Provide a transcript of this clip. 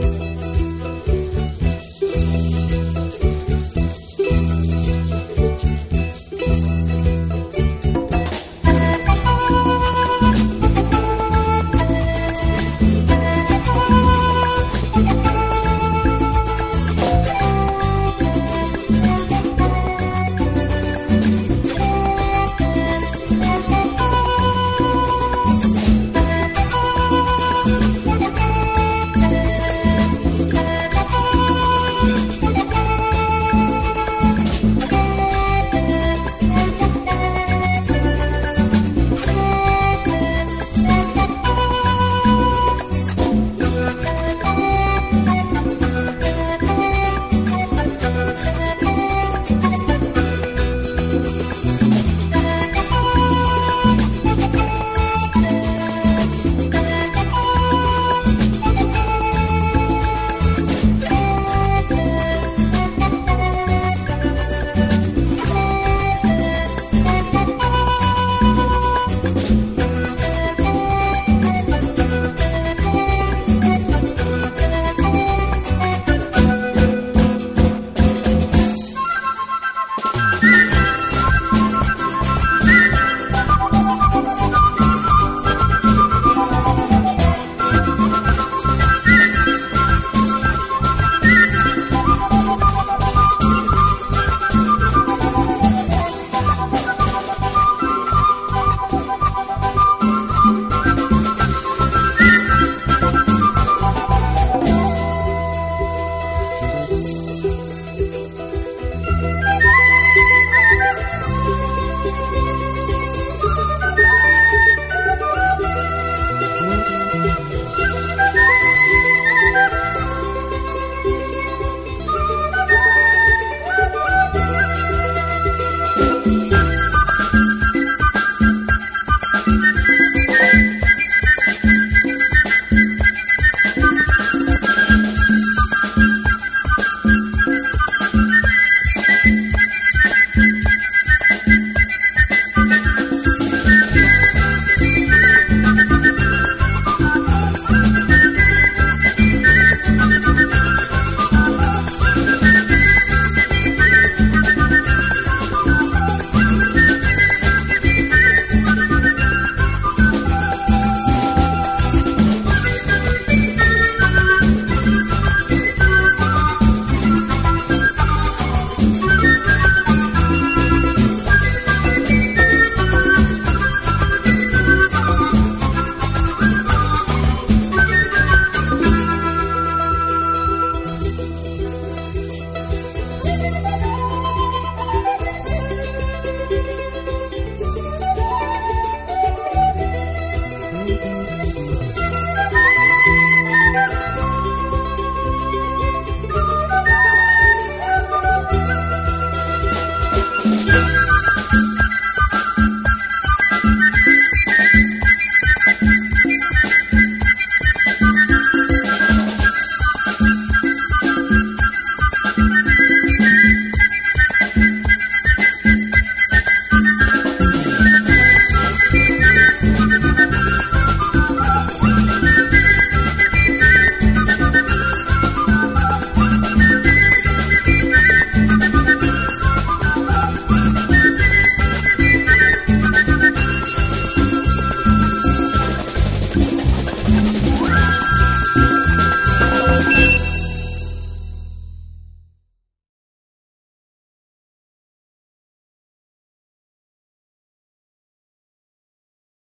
Thank you.